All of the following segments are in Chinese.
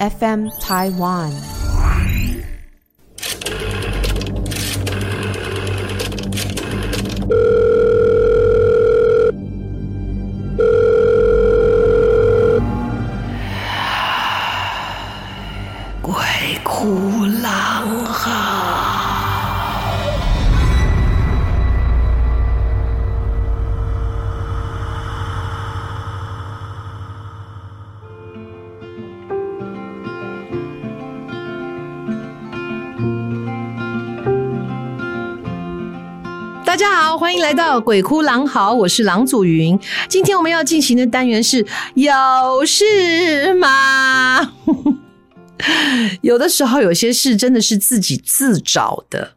FM Taiwan。欢迎来到鬼哭狼嚎，我是郎祖云。今天我们要进行的单元是有事吗？有的时候有些事真的是自己自找的。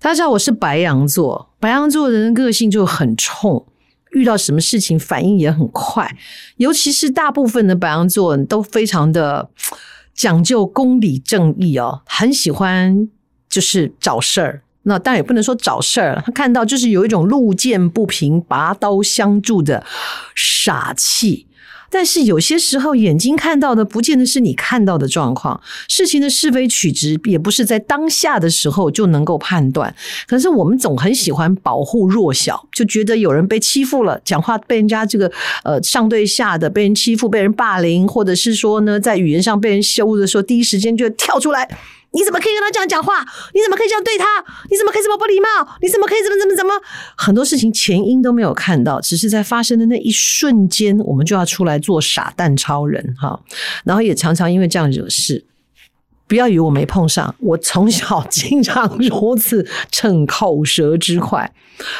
大家知道我是白羊座，白羊座的人个性就很冲，遇到什么事情反应也很快，尤其是大部分的白羊座都非常的讲究公理正义哦，很喜欢就是找事儿。那当然也不能说找事儿，他看到就是有一种路见不平拔刀相助的傻气。但是有些时候，眼睛看到的不见得是你看到的状况，事情的是非曲直也不是在当下的时候就能够判断。可是我们总很喜欢保护弱小，就觉得有人被欺负了，讲话被人家这个呃上对下的被人欺负、被人霸凌，或者是说呢，在语言上被人羞辱的时候，第一时间就跳出来。你怎么可以跟他这样讲话？你怎么可以这样对他？你怎么可以这么不礼貌？你怎么可以怎么怎么怎么？很多事情前因都没有看到，只是在发生的那一瞬间，我们就要出来做傻蛋超人哈。然后也常常因为这样惹事。不要以为我没碰上，我从小经常如此逞口舌之快。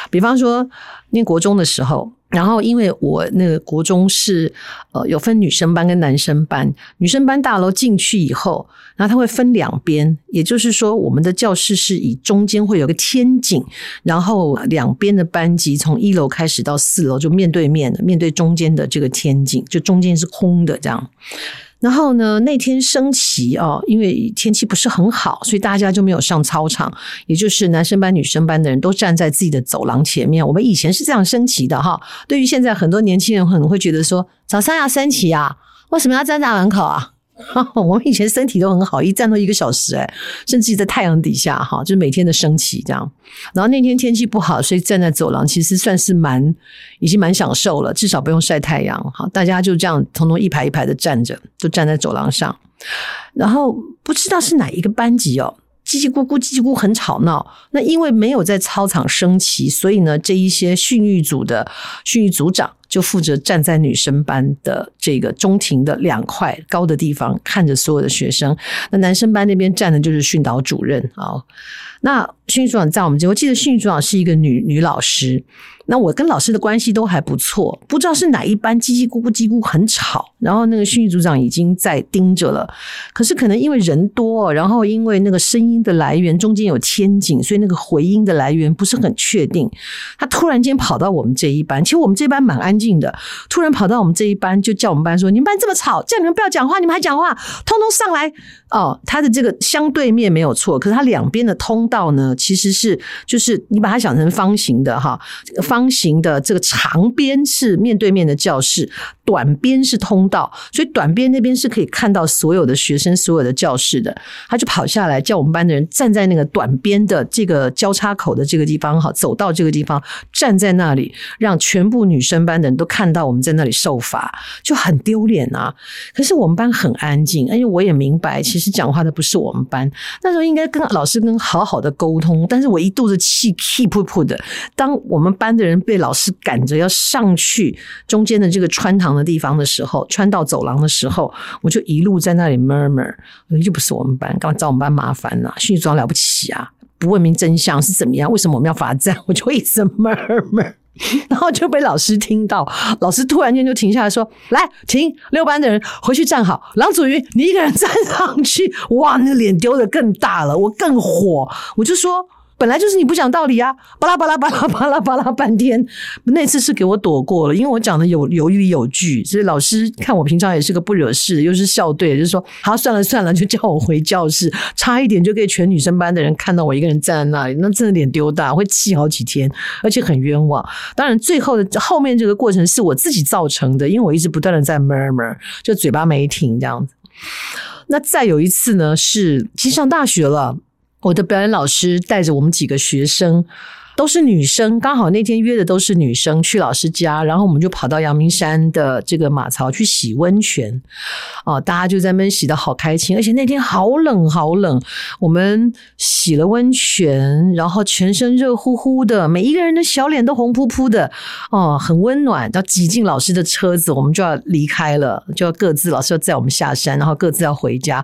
比方说念国中的时候。然后，因为我那个国中是呃有分女生班跟男生班，女生班大楼进去以后，然后它会分两边，也就是说，我们的教室是以中间会有个天井，然后两边的班级从一楼开始到四楼就面对面的，面对中间的这个天井，就中间是空的这样。然后呢，那天升旗哦，因为天气不是很好，所以大家就没有上操场。也就是男生班、女生班的人都站在自己的走廊前面。我们以前是这样升旗的哈。对于现在很多年轻人可能会觉得说，早上要升旗啊，为什么要站在门口啊？我们以前身体都很好，一站都一个小时哎，甚至在太阳底下哈，就每天的升旗这样。然后那天天气不好，所以站在走廊其实算是蛮已经蛮享受了，至少不用晒太阳。好，大家就这样通通一排一排的站着，就站在走廊上。然后不知道是哪一个班级哦，叽叽咕咕叽叽咕很吵闹。那因为没有在操场升旗，所以呢，这一些训育组的训育组长。就负责站在女生班的这个中庭的两块高的地方，看着所有的学生。那男生班那边站的就是训导主任啊。那训育组长在我们这，我记得训育组长是一个女女老师。那我跟老师的关系都还不错，不知道是哪一班叽叽咕咕叽咕很吵，然后那个训育组长已经在盯着了。可是可能因为人多，然后因为那个声音的来源中间有天井，所以那个回音的来源不是很确定。他突然间跑到我们这一班，其实我们这班蛮安静的，突然跑到我们这一班，就叫我们班说：“你们班这么吵，叫你们不要讲话，你们还讲话，通通上来。”哦，他的这个相对面没有错，可是他两边的通道呢，其实是就是你把它想成方形的哈，这个方。形的这个长边是面对面的教室，短边是通道，所以短边那边是可以看到所有的学生、所有的教室的。他就跑下来叫我们班的人站在那个短边的这个交叉口的这个地方，哈，走到这个地方站在那里，让全部女生班的人都看到我们在那里受罚，就很丢脸啊。可是我们班很安静，因为我也明白，其实讲话的不是我们班，那时候应该跟老师跟好好的沟通，但是我一肚子气，气噗噗的。当我们班的人被老师赶着要上去中间的这个穿堂的地方的时候，穿到走廊的时候，我就一路在那里 murmur，又不是我们班，干嘛找我们班麻烦呢、啊？训装了不起啊？不问明真相是怎么样？为什么我们要罚站？我就一直 murmur。然后就被老师听到，老师突然间就停下来说：“来，停，六班的人回去站好。郎祖云，你一个人 站上去。”哇，那脸丢的更大了，我更火，我就说。本来就是你不讲道理啊！巴拉巴拉巴拉巴拉巴拉半天，那次是给我躲过了，因为我讲的有有理有据，所以老师看我平常也是个不惹事，又是校队，就说好算了算了，就叫我回教室，差一点就给全女生班的人看到我一个人站在那里，那真的脸丢大，会气好几天，而且很冤枉。当然，最后的后面这个过程是我自己造成的，因为我一直不断的在 murmur，就嘴巴没停这样子。那再有一次呢，是其实上大学了。我的表演老师带着我们几个学生，都是女生，刚好那天约的都是女生去老师家，然后我们就跑到阳明山的这个马槽去洗温泉，哦，大家就在那边洗得好开心，而且那天好冷好冷，我们洗了温泉，然后全身热乎乎的，每一个人的小脸都红扑扑的，哦，很温暖。要挤进老师的车子，我们就要离开了，就要各自老师要载我们下山，然后各自要回家。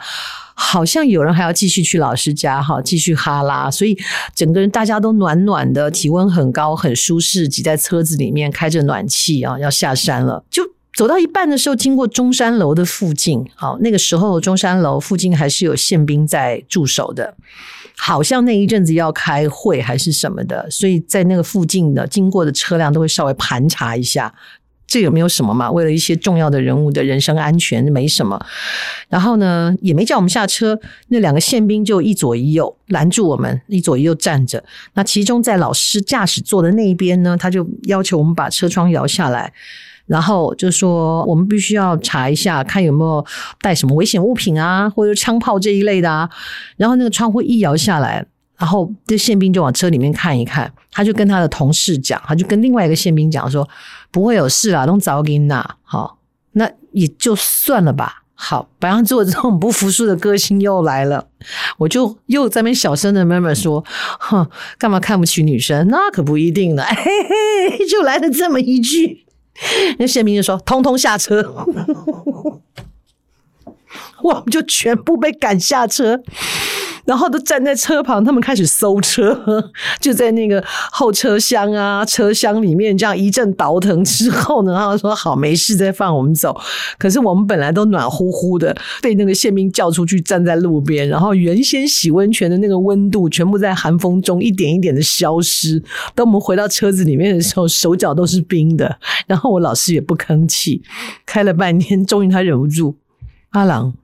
好像有人还要继续去老师家哈，继续哈拉，所以整个人大家都暖暖的，体温很高，很舒适，挤在车子里面开着暖气啊，要下山了。就走到一半的时候，经过中山楼的附近，好，那个时候中山楼附近还是有宪兵在驻守的，好像那一阵子要开会还是什么的，所以在那个附近的经过的车辆都会稍微盘查一下。这有没有什么嘛？为了一些重要的人物的人身安全，没什么。然后呢，也没叫我们下车。那两个宪兵就一左一右拦住我们，一左一右站着。那其中在老师驾驶座的那一边呢，他就要求我们把车窗摇下来，然后就说我们必须要查一下，看有没有带什么危险物品啊，或者枪炮这一类的啊。然后那个窗户一摇下来。然后这宪兵就往车里面看一看，他就跟他的同事讲，他就跟另外一个宪兵讲说：“不会有事啦，弄早给你拿。”好，那也就算了吧。好，白羊座这种不服输的个性又来了，我就又在那边小声的慢慢说：“哼，干嘛看不起女生？那可不一定呢。”嘿嘿，就来了这么一句，那宪明就说：“通通下车。”我们就全部被赶下车。然后都站在车旁，他们开始搜车，就在那个后车厢啊、车厢里面这样一阵倒腾之后呢，然后说好没事再放我们走。可是我们本来都暖乎乎的，被那个宪兵叫出去站在路边，然后原先洗温泉的那个温度全部在寒风中一点一点的消失。等我们回到车子里面的时候，手脚都是冰的。然后我老师也不吭气，开了半天，终于他忍不住：“阿郎，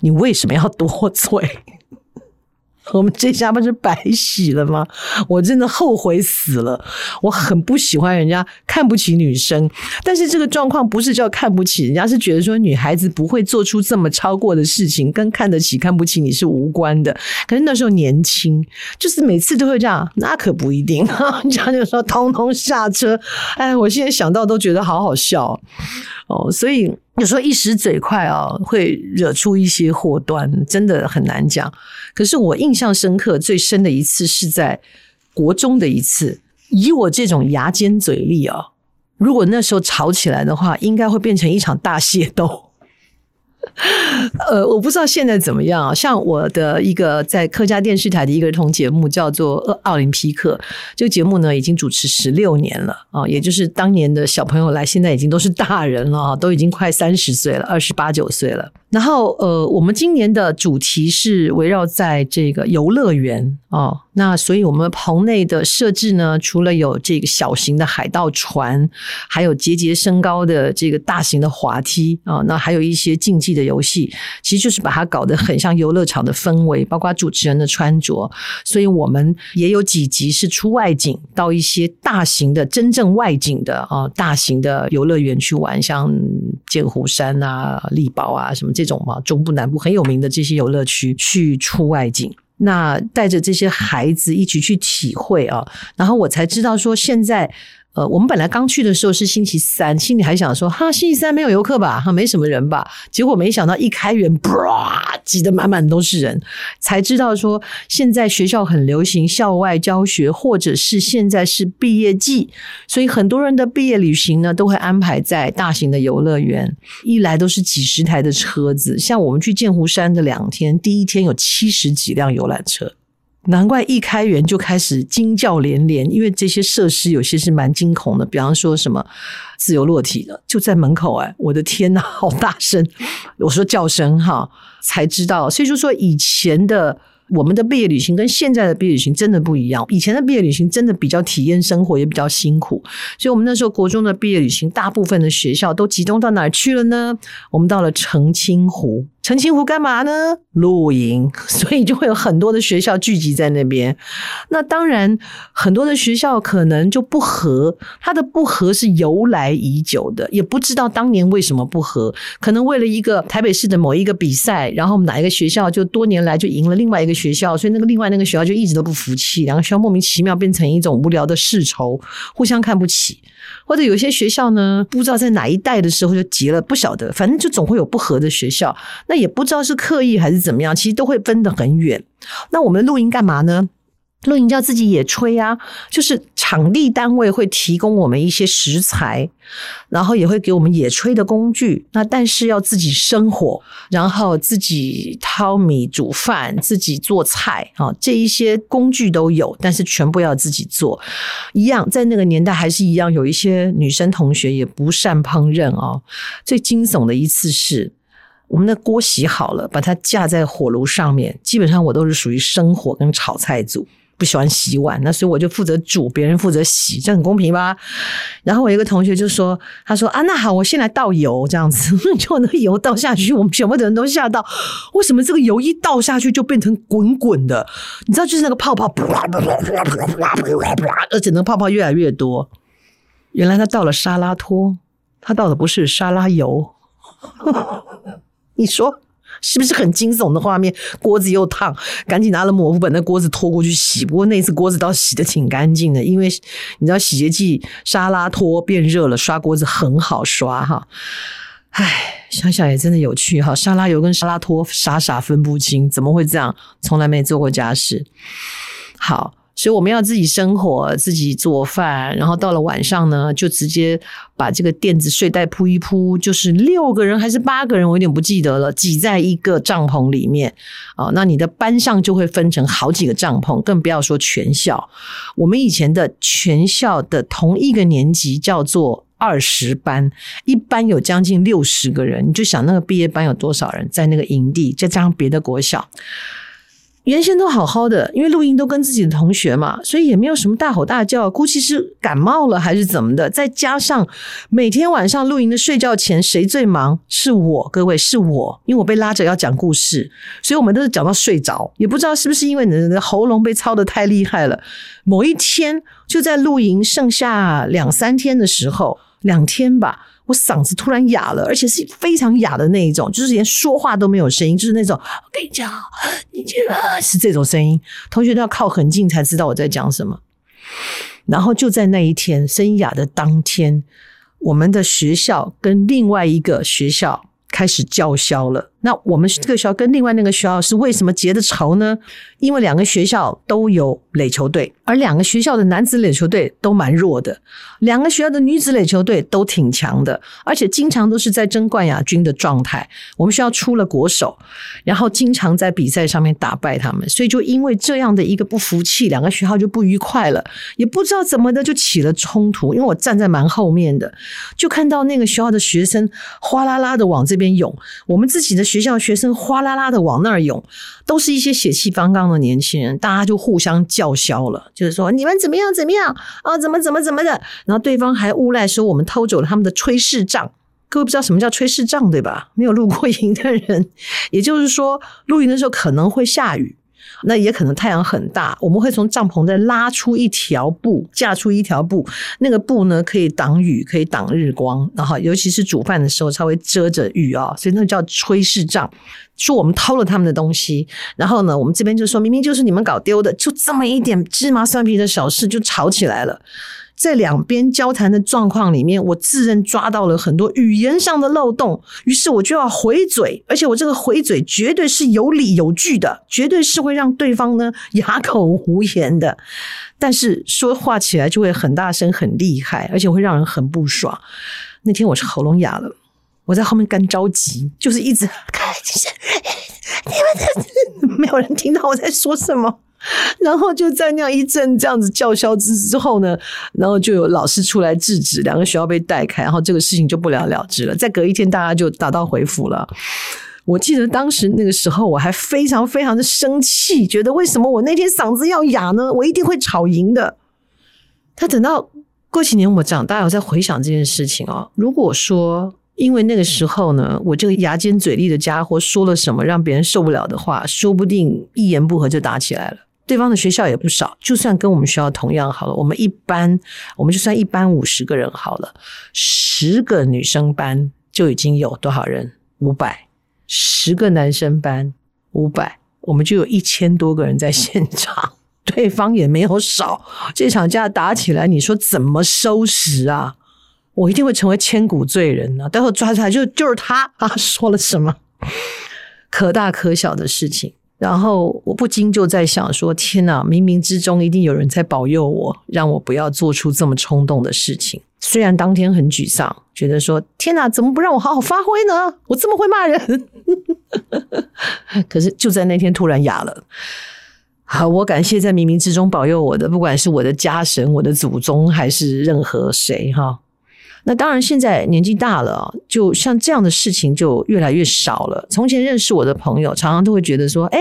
你为什么要多嘴？” 我们这下不是白洗了吗？我真的后悔死了。我很不喜欢人家看不起女生，但是这个状况不是叫看不起人家，是觉得说女孩子不会做出这么超过的事情，跟看得起看不起你是无关的。可是那时候年轻，就是每次都会这样，那可不一定。这样就说通通下车。哎，我现在想到都觉得好好笑。哦所以有时候一时嘴快啊，会惹出一些祸端，真的很难讲。可是我印象深刻最深的一次是在国中的一次，以我这种牙尖嘴利啊，如果那时候吵起来的话，应该会变成一场大械斗。呃，我不知道现在怎么样啊。像我的一个在客家电视台的一个儿童节目叫做《奥林匹克》，这个节目呢已经主持十六年了啊，也就是当年的小朋友来，现在已经都是大人了，都已经快三十岁了，二十八九岁了。然后呃，我们今年的主题是围绕在这个游乐园哦。那所以我们棚内的设置呢，除了有这个小型的海盗船，还有节节升高的这个大型的滑梯啊，那还有一些竞技的游戏，其实就是把它搞得很像游乐场的氛围，包括主持人的穿着。所以我们也有几集是出外景，到一些大型的、真正外景的啊，大型的游乐园去玩，像剑湖山啊、丽宝啊什么这种嘛，中部南部很有名的这些游乐区去出外景。那带着这些孩子一起去体会啊，然后我才知道说现在。呃，我们本来刚去的时候是星期三，心里还想说哈，星期三没有游客吧，哈，没什么人吧。结果没想到一开园，啪，挤得满满都是人，才知道说现在学校很流行校外教学，或者是现在是毕业季，所以很多人的毕业旅行呢都会安排在大型的游乐园，一来都是几十台的车子，像我们去剑湖山的两天，第一天有七十几辆游览车。难怪一开园就开始惊叫连连，因为这些设施有些是蛮惊恐的，比方说什么自由落体的就在门口，哎，我的天呐，好大声！我说叫声哈，才知道，所以就说以前的。我们的毕业旅行跟现在的毕业旅行真的不一样。以前的毕业旅行真的比较体验生活，也比较辛苦。所以，我们那时候国中的毕业旅行，大部分的学校都集中到哪儿去了呢？我们到了澄清湖。澄清湖干嘛呢？露营，所以就会有很多的学校聚集在那边。那当然，很多的学校可能就不合，它的不合是由来已久的，也不知道当年为什么不合。可能为了一个台北市的某一个比赛，然后哪一个学校就多年来就赢了另外一个学校，所以那个另外那个学校就一直都不服气，两个学校莫名其妙变成一种无聊的世仇，互相看不起。或者有些学校呢，不知道在哪一代的时候就结了，不晓得，反正就总会有不合的学校。那也不知道是刻意还是怎么样，其实都会分得很远。那我们露营干嘛呢？露营叫自己野炊啊，就是场地单位会提供我们一些食材，然后也会给我们野炊的工具。那但是要自己生火，然后自己淘米煮饭，自己做菜啊，这一些工具都有，但是全部要自己做。一样，在那个年代还是一样，有一些女生同学也不善烹饪哦。最惊悚的一次是，我们的锅洗好了，把它架在火炉上面，基本上我都是属于生火跟炒菜组。不喜欢洗碗，那所以我就负责煮，别人负责洗，这很公平吧？然后我一个同学就说：“他说啊，那好，我先来倒油，这样子，就那油倒下去，我们全部的人都吓到。为什么这个油一倒下去就变成滚滚的？你知道，就是那个泡泡，而且那泡泡越来越多。原来他倒了沙拉托，他倒的不是沙拉油。你说？”是不是很惊悚的画面？锅子又烫，赶紧拿了抹布把那锅子拖过去洗。不过那次锅子倒洗的挺干净的，因为你知道洗洁剂沙拉脱变热了，刷锅子很好刷哈。唉，想想也真的有趣哈。沙拉油跟沙拉脱傻傻分不清，怎么会这样？从来没做过家事。好。所以我们要自己生火，自己做饭，然后到了晚上呢，就直接把这个垫子、睡袋铺一铺，就是六个人还是八个人，我有点不记得了，挤在一个帐篷里面啊。那你的班上就会分成好几个帐篷，更不要说全校。我们以前的全校的同一个年级叫做二十班，一班有将近六十个人，你就想那个毕业班有多少人在那个营地，再加上别的国小。原先都好好的，因为露营都跟自己的同学嘛，所以也没有什么大吼大叫，估计是感冒了还是怎么的。再加上每天晚上露营的睡觉前，谁最忙？是我，各位是我，因为我被拉着要讲故事，所以我们都是讲到睡着。也不知道是不是因为你的喉咙被操得太厉害了。某一天就在露营剩下两三天的时候，两天吧。我嗓子突然哑了，而且是非常哑的那一种，就是连说话都没有声音，就是那种我跟你讲，你这个是这种声音，同学都要靠很近才知道我在讲什么。然后就在那一天，声音哑的当天，我们的学校跟另外一个学校开始叫嚣了。那我们这个学校跟另外那个学校是为什么结的仇呢？因为两个学校都有垒球队，而两个学校的男子垒球队都蛮弱的，两个学校的女子垒球队都挺强的，而且经常都是在争冠亚军的状态。我们学校出了国手，然后经常在比赛上面打败他们，所以就因为这样的一个不服气，两个学校就不愉快了，也不知道怎么的就起了冲突。因为我站在蛮后面的，就看到那个学校的学生哗啦啦的往这边涌，我们自己的。学校学生哗啦啦的往那儿涌，都是一些血气方刚的年轻人，大家就互相叫嚣了，就是说你们怎么样怎么样啊，怎么怎么怎么的，然后对方还诬赖说我们偷走了他们的炊事帐。各位不知道什么叫炊事帐对吧？没有露过营的人，也就是说露营的时候可能会下雨。那也可能太阳很大，我们会从帐篷再拉出一条布，架出一条布，那个布呢可以挡雨，可以挡日光，然后尤其是煮饭的时候稍微遮着雨啊，所以那叫炊事帐。说我们偷了他们的东西，然后呢，我们这边就说明明就是你们搞丢的，就这么一点芝麻蒜皮的小事就吵起来了。在两边交谈的状况里面，我自认抓到了很多语言上的漏洞，于是我就要回嘴，而且我这个回嘴绝对是有理有据的，绝对是会让对方呢哑口无言的。但是说话起来就会很大声、很厉害，而且会让人很不爽。那天我是喉咙哑了，我在后面干着急，就是一直，你们 没有人听到我在说什么。然后就在那样一阵这样子叫嚣之之后呢，然后就有老师出来制止，两个学校被带开，然后这个事情就不了了之了。再隔一天，大家就打道回府了。我记得当时那个时候，我还非常非常的生气，觉得为什么我那天嗓子要哑呢？我一定会吵赢的。他等到过几年我长大，我再回想这件事情哦。如果说因为那个时候呢，我这个牙尖嘴利的家伙说了什么让别人受不了的话，说不定一言不合就打起来了。对方的学校也不少，就算跟我们学校同样好了，我们一班，我们就算一班五十个人好了，十个女生班就已经有多少人？五百，十个男生班五百，我们就有一千多个人在现场，对方也没有少，这场架打起来，你说怎么收拾啊？我一定会成为千古罪人啊！待会抓出来就就是他啊，说了什么可大可小的事情。然后我不禁就在想说：天哪，冥冥之中一定有人在保佑我，让我不要做出这么冲动的事情。虽然当天很沮丧，觉得说：天哪，怎么不让我好好发挥呢？我这么会骂人，可是就在那天突然哑了。好，我感谢在冥冥之中保佑我的，不管是我的家神、我的祖宗，还是任何谁哈。那当然，现在年纪大了，就像这样的事情就越来越少了。从前认识我的朋友，常常都会觉得说：“哎，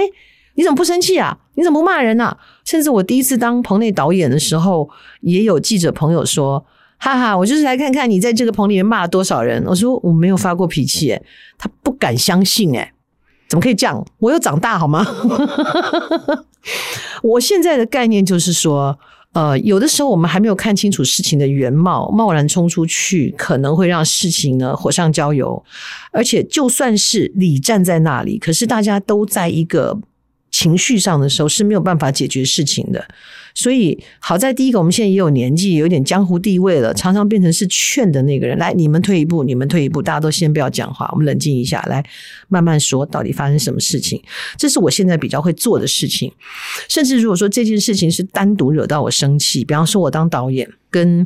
你怎么不生气啊？你怎么不骂人啊？”甚至我第一次当棚内导演的时候，也有记者朋友说：“哈哈，我就是来看看你在这个棚里面骂了多少人。”我说：“我没有发过脾气。”哎，他不敢相信，哎，怎么可以这样？我有长大好吗？我现在的概念就是说。呃，有的时候我们还没有看清楚事情的原貌，贸然冲出去，可能会让事情呢火上浇油。而且，就算是你站在那里，可是大家都在一个情绪上的时候是没有办法解决事情的。所以好在第一个，我们现在也有年纪，有点江湖地位了，常常变成是劝的那个人。来，你们退一步，你们退一步，大家都先不要讲话，我们冷静一下，来慢慢说，到底发生什么事情？这是我现在比较会做的事情。甚至如果说这件事情是单独惹到我生气，比方说我当导演跟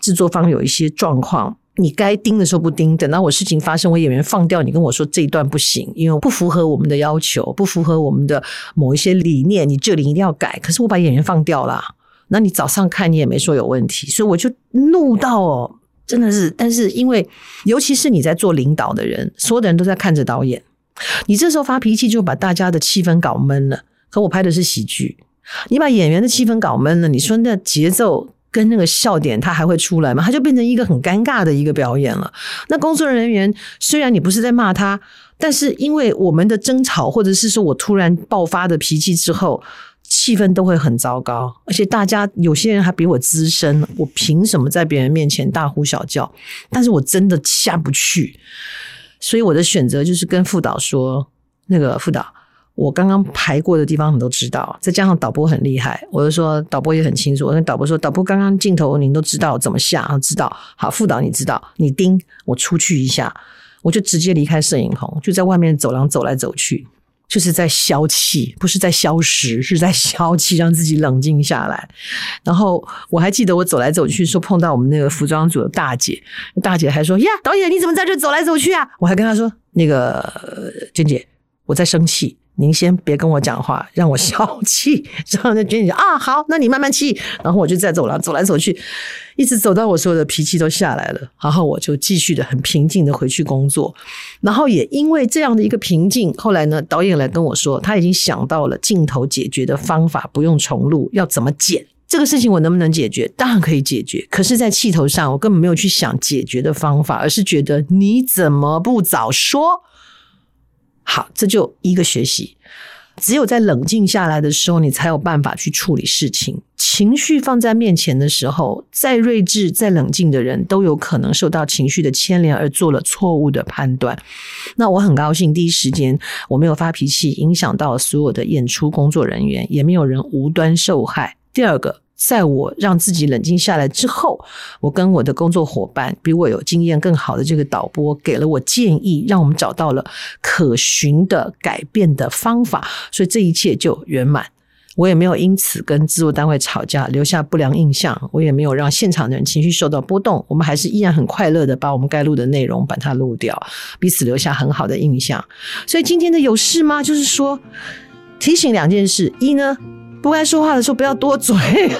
制作方有一些状况。你该盯的时候不盯，等到我事情发生，我演员放掉，你跟我说这一段不行，因为不符合我们的要求，不符合我们的某一些理念，你这里一定要改。可是我把演员放掉了，那你早上看你也没说有问题，所以我就怒到哦，真的是。但是因为尤其是你在做领导的人，所有的人都在看着导演，你这时候发脾气就把大家的气氛搞闷了。可我拍的是喜剧，你把演员的气氛搞闷了，你说那节奏。跟那个笑点，他还会出来吗？他就变成一个很尴尬的一个表演了。那工作人员虽然你不是在骂他，但是因为我们的争吵，或者是说我突然爆发的脾气之后，气氛都会很糟糕。而且大家有些人还比我资深，我凭什么在别人面前大呼小叫？但是我真的下不去，所以我的选择就是跟副导说：“那个副导。”我刚刚排过的地方，你都知道。再加上导播很厉害，我就说导播也很清楚。我跟导播说，导播刚刚镜头您都知道怎么下？知道。好，副导你知道，你盯我出去一下，我就直接离开摄影棚，就在外面走廊走来走去，就是在消气，不是在消食，是在消气，让自己冷静下来。然后我还记得我走来走去，说碰到我们那个服装组的大姐，大姐还说呀，导演你怎么在这走来走去啊？我还跟她说，那个娟姐，我在生气。您先别跟我讲话，让我消气。然后那娟姐啊，好，那你慢慢气。然后我就在走廊走来走去，一直走到我所有的脾气都下来了。然后我就继续的很平静的回去工作。然后也因为这样的一个平静，后来呢，导演来跟我说，他已经想到了镜头解决的方法，不用重录，要怎么剪这个事情，我能不能解决？当然可以解决。可是，在气头上，我根本没有去想解决的方法，而是觉得你怎么不早说？好，这就一个学习。只有在冷静下来的时候，你才有办法去处理事情。情绪放在面前的时候，再睿智、再冷静的人都有可能受到情绪的牵连而做了错误的判断。那我很高兴，第一时间我没有发脾气，影响到所有的演出工作人员，也没有人无端受害。第二个。在我让自己冷静下来之后，我跟我的工作伙伴，比我有经验更好的这个导播，给了我建议，让我们找到了可循的改变的方法，所以这一切就圆满。我也没有因此跟制作单位吵架，留下不良印象，我也没有让现场的人情绪受到波动，我们还是依然很快乐的把我们该录的内容把它录掉，彼此留下很好的印象。所以今天的有事吗？就是说提醒两件事：一呢。不该说话的时候不要多嘴，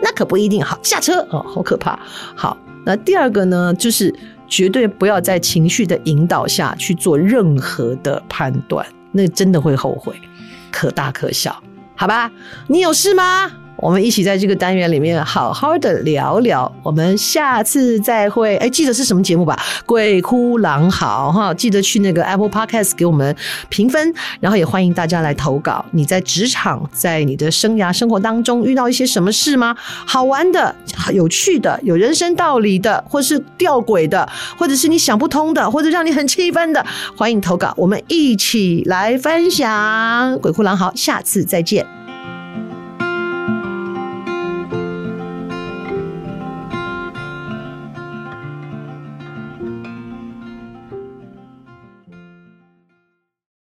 那可不一定。好，下车哦，好可怕。好，那第二个呢，就是绝对不要在情绪的引导下去做任何的判断，那真的会后悔，可大可小。好吧，你有事吗？我们一起在这个单元里面好好的聊聊，我们下次再会。哎，记得是什么节目吧？鬼哭狼嚎哈，记得去那个 Apple Podcast 给我们评分，然后也欢迎大家来投稿。你在职场，在你的生涯生活当中遇到一些什么事吗？好玩的、有趣的、有人生道理的，或是吊诡的，或者是你想不通的，或者让你很气愤的，欢迎投稿，我们一起来分享。鬼哭狼嚎，下次再见。